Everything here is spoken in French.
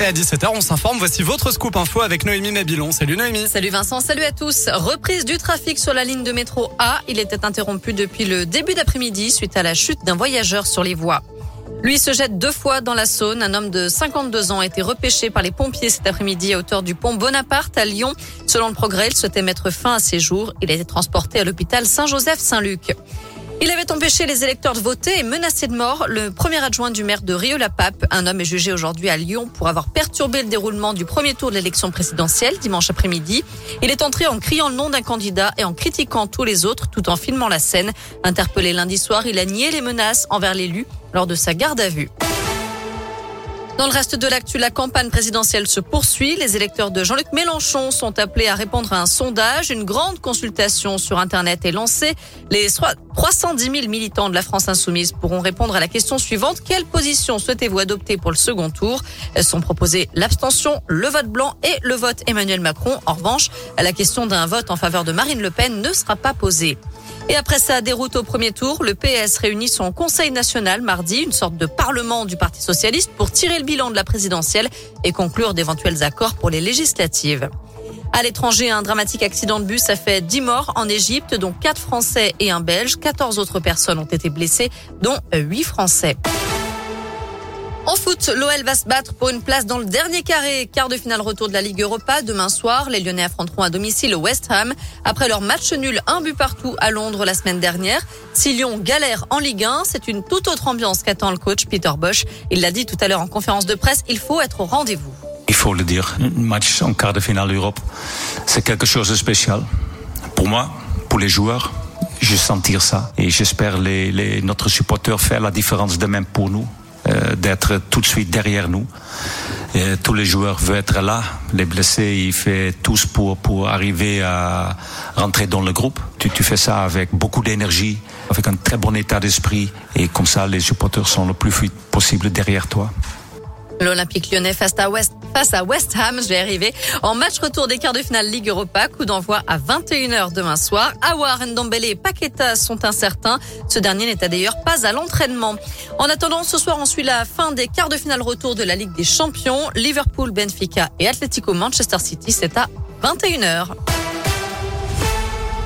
Et à 17h, on s'informe. Voici votre scoop info avec Noémie Mabilon. Salut Noémie. Salut Vincent, salut à tous. Reprise du trafic sur la ligne de métro A. Il était interrompu depuis le début d'après-midi suite à la chute d'un voyageur sur les voies. Lui se jette deux fois dans la Saône. Un homme de 52 ans a été repêché par les pompiers cet après-midi à hauteur du pont Bonaparte à Lyon. Selon le progrès, il souhaitait mettre fin à ses jours. Il a été transporté à l'hôpital Saint-Joseph-Saint-Luc. Il avait empêché les électeurs de voter et menacé de mort le premier adjoint du maire de Rio-la-Pape. Un homme est jugé aujourd'hui à Lyon pour avoir perturbé le déroulement du premier tour de l'élection présidentielle dimanche après-midi. Il est entré en criant le nom d'un candidat et en critiquant tous les autres tout en filmant la scène. Interpellé lundi soir, il a nié les menaces envers l'élu lors de sa garde à vue. Dans le reste de l'actu, la campagne présidentielle se poursuit. Les électeurs de Jean-Luc Mélenchon sont appelés à répondre à un sondage. Une grande consultation sur Internet est lancée. Les 310 000 militants de la France insoumise pourront répondre à la question suivante. Quelle position souhaitez-vous adopter pour le second tour? Elles sont proposées l'abstention, le vote blanc et le vote Emmanuel Macron. En revanche, la question d'un vote en faveur de Marine Le Pen ne sera pas posée. Et après sa déroute au premier tour, le PS réunit son Conseil national mardi, une sorte de parlement du Parti socialiste, pour tirer le bilan de la présidentielle et conclure d'éventuels accords pour les législatives. À l'étranger, un dramatique accident de bus a fait 10 morts en Égypte, dont 4 Français et un Belge. 14 autres personnes ont été blessées, dont 8 Français. L'OL va se battre pour une place dans le dernier carré. Quart de finale retour de la Ligue Europa. Demain soir, les Lyonnais affronteront à domicile West Ham. Après leur match nul, un but partout à Londres la semaine dernière. Si Lyon galère en Ligue 1, c'est une toute autre ambiance qu'attend le coach Peter Bosch. Il l'a dit tout à l'heure en conférence de presse, il faut être au rendez-vous. Il faut le dire, un match en quart de finale d'Europe, c'est quelque chose de spécial. Pour moi, pour les joueurs, je sentir ça. Et j'espère les, les, notre supporter faire la différence de même pour nous. Euh, d'être tout de suite derrière nous. Et tous les joueurs veulent être là. Les blessés, ils font tous pour, pour arriver à rentrer dans le groupe. Tu, tu fais ça avec beaucoup d'énergie, avec un très bon état d'esprit. Et comme ça, les supporters sont le plus vite possible derrière toi. L'Olympique lyonnais face à West, Ham, je vais arriver, en match retour des quarts de finale Ligue Europa, coup d'envoi à 21h demain soir. Awar, Ndombele et Paqueta sont incertains. Ce dernier n'était d'ailleurs pas à l'entraînement. En attendant, ce soir, on suit la fin des quarts de finale retour de la Ligue des Champions. Liverpool, Benfica et Atletico Manchester City, c'est à 21h.